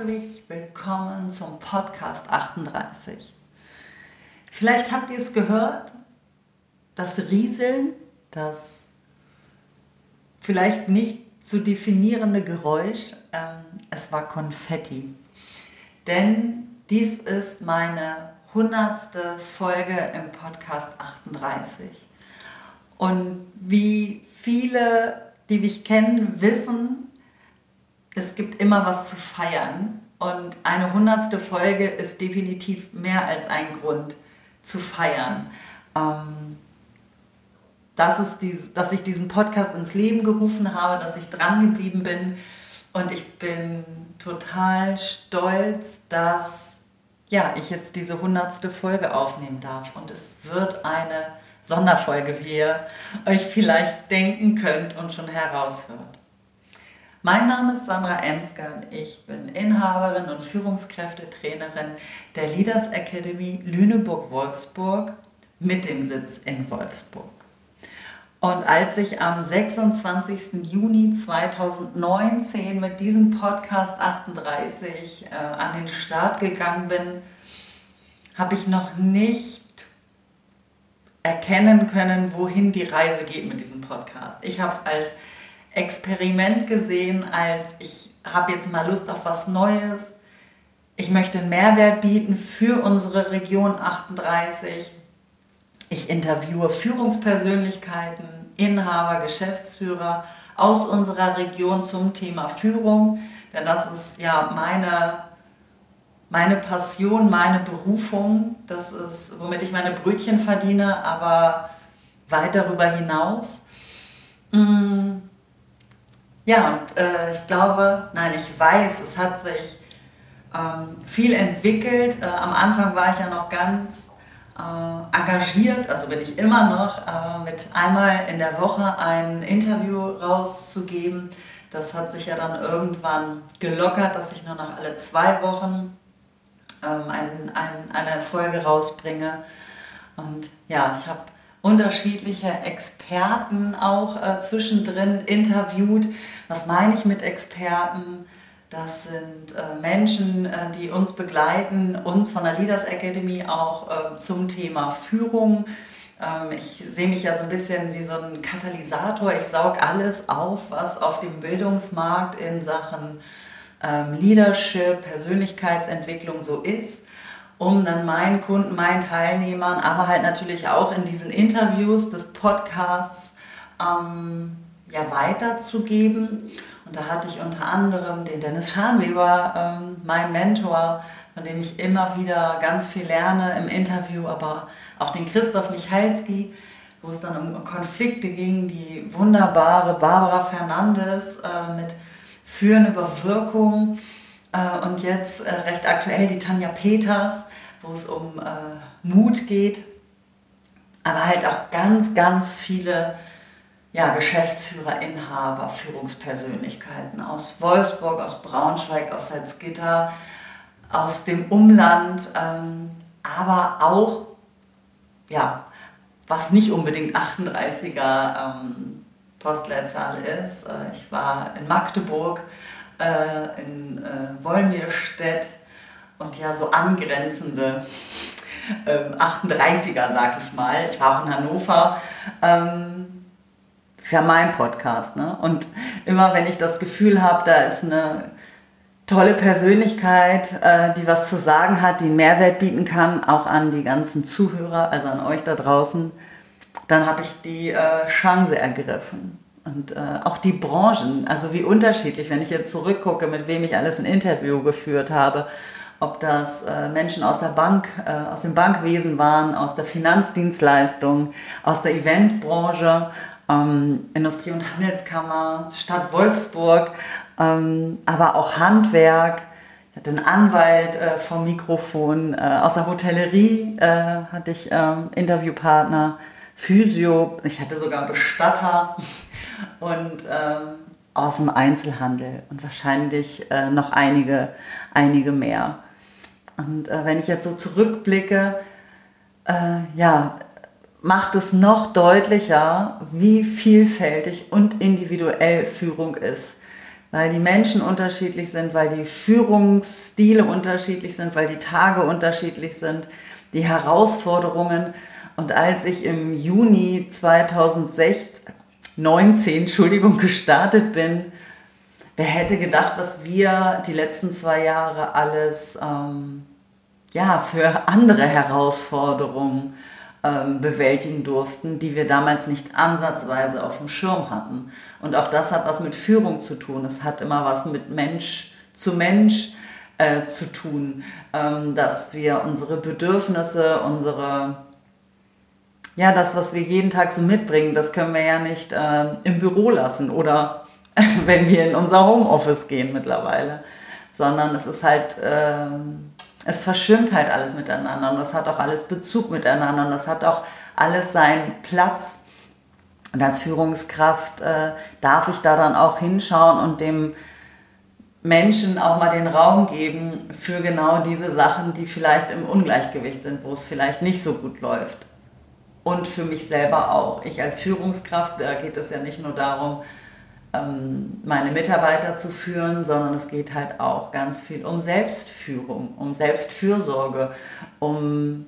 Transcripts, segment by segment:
herzlich willkommen zum Podcast 38. Vielleicht habt ihr es gehört, das Rieseln, das vielleicht nicht zu definierende Geräusch, ähm, es war Konfetti. Denn dies ist meine hundertste Folge im Podcast 38. Und wie viele, die mich kennen, wissen, es gibt immer was zu feiern. Und eine hundertste Folge ist definitiv mehr als ein Grund zu feiern. Ähm, dass, es dies, dass ich diesen Podcast ins Leben gerufen habe, dass ich dran geblieben bin. Und ich bin total stolz, dass ja, ich jetzt diese hundertste Folge aufnehmen darf. Und es wird eine Sonderfolge, wie ihr euch vielleicht denken könnt und schon heraushört. Mein Name ist Sandra Ensger ich bin Inhaberin und Führungskräftetrainerin der Leaders Academy Lüneburg-Wolfsburg mit dem Sitz in Wolfsburg. Und als ich am 26. Juni 2019 mit diesem Podcast 38 äh, an den Start gegangen bin, habe ich noch nicht erkennen können, wohin die Reise geht mit diesem Podcast. Ich habe es als Experiment gesehen, als ich habe jetzt mal Lust auf was Neues. Ich möchte einen Mehrwert bieten für unsere Region 38. Ich interviewe Führungspersönlichkeiten, Inhaber, Geschäftsführer aus unserer Region zum Thema Führung, denn das ist ja meine, meine Passion, meine Berufung. Das ist, womit ich meine Brötchen verdiene, aber weit darüber hinaus. Mmh ja, und äh, ich glaube, nein, ich weiß, es hat sich ähm, viel entwickelt. Äh, am Anfang war ich ja noch ganz äh, engagiert, also bin ich immer noch, äh, mit einmal in der Woche ein Interview rauszugeben. Das hat sich ja dann irgendwann gelockert, dass ich nur noch alle zwei Wochen ähm, ein, ein, eine Folge rausbringe. Und ja, ich habe unterschiedliche Experten auch äh, zwischendrin interviewt. Was meine ich mit Experten? Das sind äh, Menschen, äh, die uns begleiten, uns von der Leaders Academy auch äh, zum Thema Führung. Ähm, ich sehe mich ja so ein bisschen wie so ein Katalysator. Ich saug alles auf, was auf dem Bildungsmarkt in Sachen ähm, Leadership, Persönlichkeitsentwicklung so ist um dann meinen Kunden, meinen Teilnehmern, aber halt natürlich auch in diesen Interviews des Podcasts ähm, ja, weiterzugeben. Und da hatte ich unter anderem den Dennis Scharnweber, ähm, mein Mentor, von dem ich immer wieder ganz viel lerne im Interview, aber auch den Christoph Michalski, wo es dann um Konflikte ging, die wunderbare Barbara Fernandes äh, mit Führen über Wirkung äh, und jetzt äh, recht aktuell die Tanja Peters, wo es um äh, Mut geht, aber halt auch ganz, ganz viele ja, Geschäftsführer, Inhaber, Führungspersönlichkeiten aus Wolfsburg, aus Braunschweig, aus Salzgitter, aus dem Umland, ähm, aber auch, ja, was nicht unbedingt 38er ähm, Postleitzahl ist. Äh, ich war in Magdeburg, äh, in äh, Wolmirstedt und ja so angrenzende ähm, 38er, sag ich mal. Ich war auch in Hannover. Ähm, ist ja mein Podcast. Ne? Und immer wenn ich das Gefühl habe, da ist eine tolle Persönlichkeit, äh, die was zu sagen hat, die einen Mehrwert bieten kann, auch an die ganzen Zuhörer, also an euch da draußen, dann habe ich die äh, Chance ergriffen. Und äh, auch die Branchen, also wie unterschiedlich, wenn ich jetzt zurückgucke, mit wem ich alles ein Interview geführt habe, ob das äh, Menschen aus der Bank, äh, aus dem Bankwesen waren, aus der Finanzdienstleistung, aus der Eventbranche, ähm, Industrie- und Handelskammer, Stadt Wolfsburg, ähm, aber auch Handwerk. Ich hatte einen Anwalt äh, vom Mikrofon, äh, aus der Hotellerie äh, hatte ich ähm, Interviewpartner, Physio, ich hatte sogar Bestatter und ähm, aus dem Einzelhandel und wahrscheinlich äh, noch einige, einige mehr. Und äh, wenn ich jetzt so zurückblicke, äh, ja, macht es noch deutlicher, wie vielfältig und individuell Führung ist. weil die Menschen unterschiedlich sind, weil die Führungsstile unterschiedlich sind, weil die Tage unterschiedlich sind, die Herausforderungen. Und als ich im Juni 2016, 19, Entschuldigung, gestartet bin, wer hätte gedacht, was wir die letzten zwei Jahre alles ähm, ja, für andere Herausforderungen ähm, bewältigen durften, die wir damals nicht ansatzweise auf dem Schirm hatten. Und auch das hat was mit Führung zu tun. Es hat immer was mit Mensch zu Mensch äh, zu tun, ähm, dass wir unsere Bedürfnisse, unsere ja, das, was wir jeden Tag so mitbringen, das können wir ja nicht äh, im Büro lassen oder wenn wir in unser Homeoffice gehen mittlerweile, sondern es ist halt, äh, es verschwimmt halt alles miteinander und das hat auch alles Bezug miteinander und das hat auch alles seinen Platz. Und als Führungskraft äh, darf ich da dann auch hinschauen und dem Menschen auch mal den Raum geben für genau diese Sachen, die vielleicht im Ungleichgewicht sind, wo es vielleicht nicht so gut läuft. Und für mich selber auch. Ich als Führungskraft, da geht es ja nicht nur darum, meine Mitarbeiter zu führen, sondern es geht halt auch ganz viel um Selbstführung, um Selbstfürsorge, um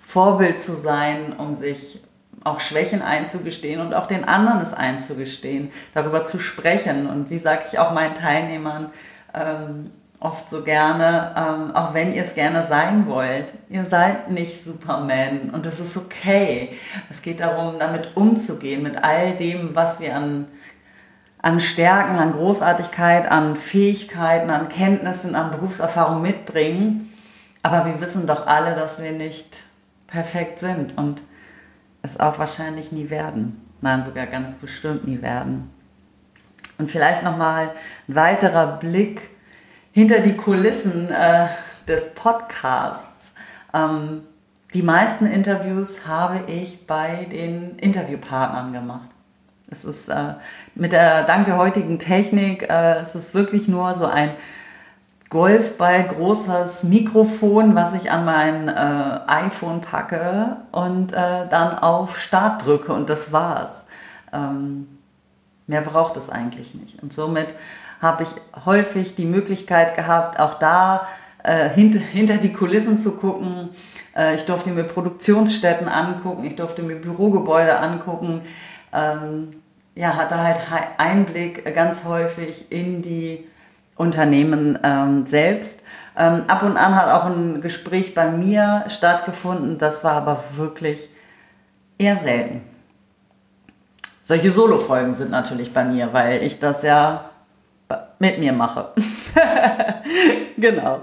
Vorbild zu sein, um sich auch Schwächen einzugestehen und auch den anderen es einzugestehen, darüber zu sprechen. Und wie sage ich auch meinen Teilnehmern ähm, oft so gerne, ähm, auch wenn ihr es gerne sein wollt, ihr seid nicht Superman und das ist okay. Es geht darum, damit umzugehen, mit all dem, was wir an an Stärken, an Großartigkeit, an Fähigkeiten, an Kenntnissen, an Berufserfahrung mitbringen. Aber wir wissen doch alle, dass wir nicht perfekt sind und es auch wahrscheinlich nie werden. Nein, sogar ganz bestimmt nie werden. Und vielleicht nochmal ein weiterer Blick hinter die Kulissen äh, des Podcasts. Ähm, die meisten Interviews habe ich bei den Interviewpartnern gemacht. Es ist äh, mit der, dank der heutigen Technik, äh, es ist wirklich nur so ein Golfball großes Mikrofon, was ich an mein äh, iPhone packe und äh, dann auf Start drücke und das war's. Ähm, mehr braucht es eigentlich nicht. Und somit habe ich häufig die Möglichkeit gehabt, auch da äh, hint, hinter die Kulissen zu gucken. Äh, ich durfte mir Produktionsstätten angucken, ich durfte mir Bürogebäude angucken ähm, ja, hatte halt Einblick ganz häufig in die Unternehmen ähm, selbst. Ähm, ab und an hat auch ein Gespräch bei mir stattgefunden, das war aber wirklich eher selten. Solche Solo-Folgen sind natürlich bei mir, weil ich das ja mit mir mache. genau.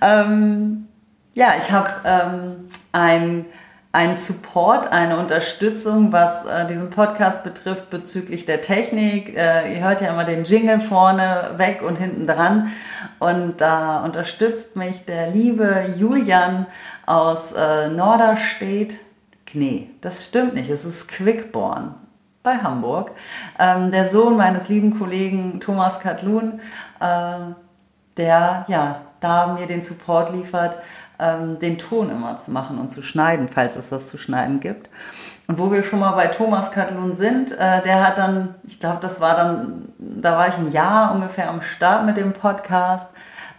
Ähm, ja, ich habe ähm, ein ein Support, eine Unterstützung, was äh, diesen Podcast betrifft bezüglich der Technik. Äh, ihr hört ja immer den Jingle vorne weg und hinten dran. Und da unterstützt mich der liebe Julian aus äh, Norderstedt. Nee, das stimmt nicht. Es ist Quickborn bei Hamburg. Ähm, der Sohn meines lieben Kollegen Thomas Katlun, äh, der ja da mir den Support liefert ähm, den Ton immer zu machen und zu schneiden, falls es was zu schneiden gibt. Und wo wir schon mal bei Thomas Katalun sind, äh, der hat dann, ich glaube, das war dann, da war ich ein Jahr ungefähr am Start mit dem Podcast,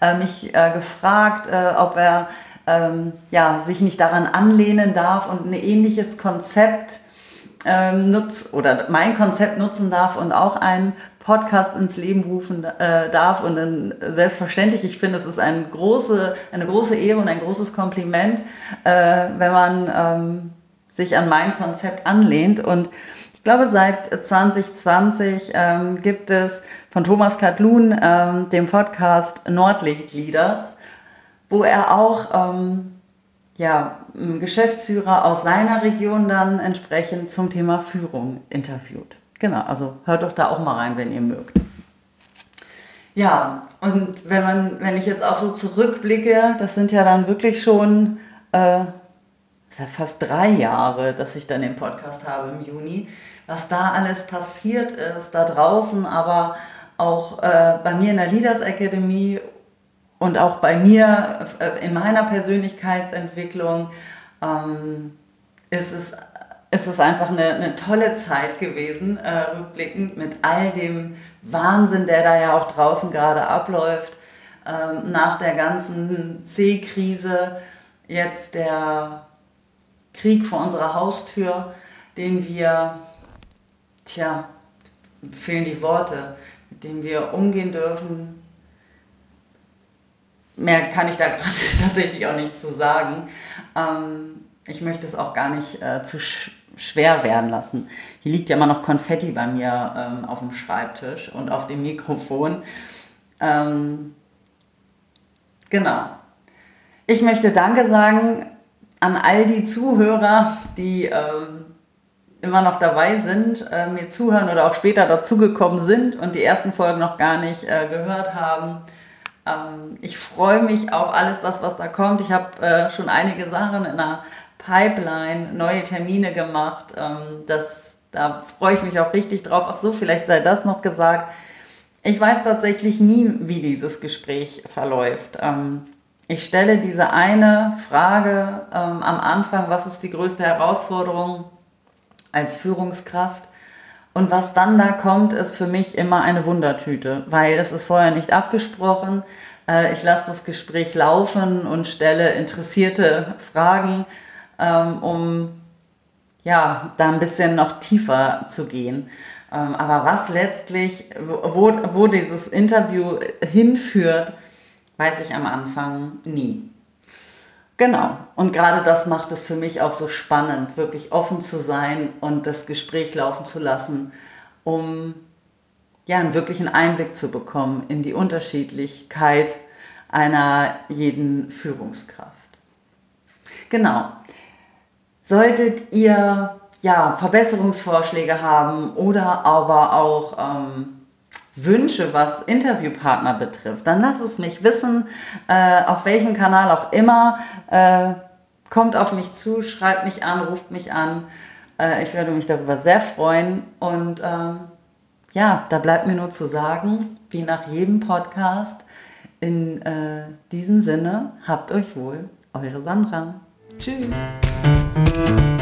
äh, mich äh, gefragt, äh, ob er ähm, ja, sich nicht daran anlehnen darf und ein ähnliches Konzept ähm, nutzt oder mein Konzept nutzen darf und auch einen Podcast ins Leben rufen äh, darf. Und dann selbstverständlich, ich finde, es ist eine große, eine große Ehre und ein großes Kompliment, äh, wenn man ähm, sich an mein Konzept anlehnt. Und ich glaube, seit 2020 ähm, gibt es von Thomas Katlun ähm, den Podcast Nordlicht Leaders, wo er auch ähm, ja, Geschäftsführer aus seiner Region dann entsprechend zum Thema Führung interviewt. Genau, also hört doch da auch mal rein, wenn ihr mögt. Ja, und wenn man, wenn ich jetzt auch so zurückblicke, das sind ja dann wirklich schon äh, ist ja fast drei Jahre, dass ich dann den Podcast habe im Juni, was da alles passiert ist, da draußen, aber auch äh, bei mir in der Leaders Academy und auch bei mir äh, in meiner Persönlichkeitsentwicklung ähm, ist es ist es einfach eine, eine tolle Zeit gewesen, äh, rückblickend mit all dem Wahnsinn, der da ja auch draußen gerade abläuft. Ähm, nach der ganzen C-Krise jetzt der Krieg vor unserer Haustür, den wir, tja, fehlen die Worte, mit dem wir umgehen dürfen. Mehr kann ich da gerade tatsächlich auch nicht zu sagen. Ähm, ich möchte es auch gar nicht äh, zu schwer werden lassen. Hier liegt ja immer noch Konfetti bei mir ähm, auf dem Schreibtisch und auf dem Mikrofon. Ähm, genau. Ich möchte Danke sagen an all die Zuhörer, die ähm, immer noch dabei sind, äh, mir zuhören oder auch später dazugekommen sind und die ersten Folgen noch gar nicht äh, gehört haben. Ähm, ich freue mich auf alles das, was da kommt. Ich habe äh, schon einige Sachen in der Pipeline, neue Termine gemacht. Ähm, das, da freue ich mich auch richtig drauf. Ach so, vielleicht sei das noch gesagt. Ich weiß tatsächlich nie, wie dieses Gespräch verläuft. Ähm, ich stelle diese eine Frage ähm, am Anfang, was ist die größte Herausforderung als Führungskraft? Und was dann da kommt, ist für mich immer eine Wundertüte, weil es ist vorher nicht abgesprochen. Äh, ich lasse das Gespräch laufen und stelle interessierte Fragen, ähm, um ja, da ein bisschen noch tiefer zu gehen. Ähm, aber was letztlich, wo, wo dieses Interview hinführt, weiß ich am Anfang nie. Genau. Und gerade das macht es für mich auch so spannend, wirklich offen zu sein und das Gespräch laufen zu lassen, um ja einen wirklichen Einblick zu bekommen in die Unterschiedlichkeit einer jeden Führungskraft. Genau. Solltet ihr ja Verbesserungsvorschläge haben oder aber auch ähm, Wünsche, was Interviewpartner betrifft, dann lasst es mich wissen, äh, auf welchem Kanal auch immer. Äh, kommt auf mich zu, schreibt mich an, ruft mich an. Äh, ich würde mich darüber sehr freuen. Und ähm, ja, da bleibt mir nur zu sagen, wie nach jedem Podcast, in äh, diesem Sinne, habt euch wohl, eure Sandra. Tschüss. Thank you.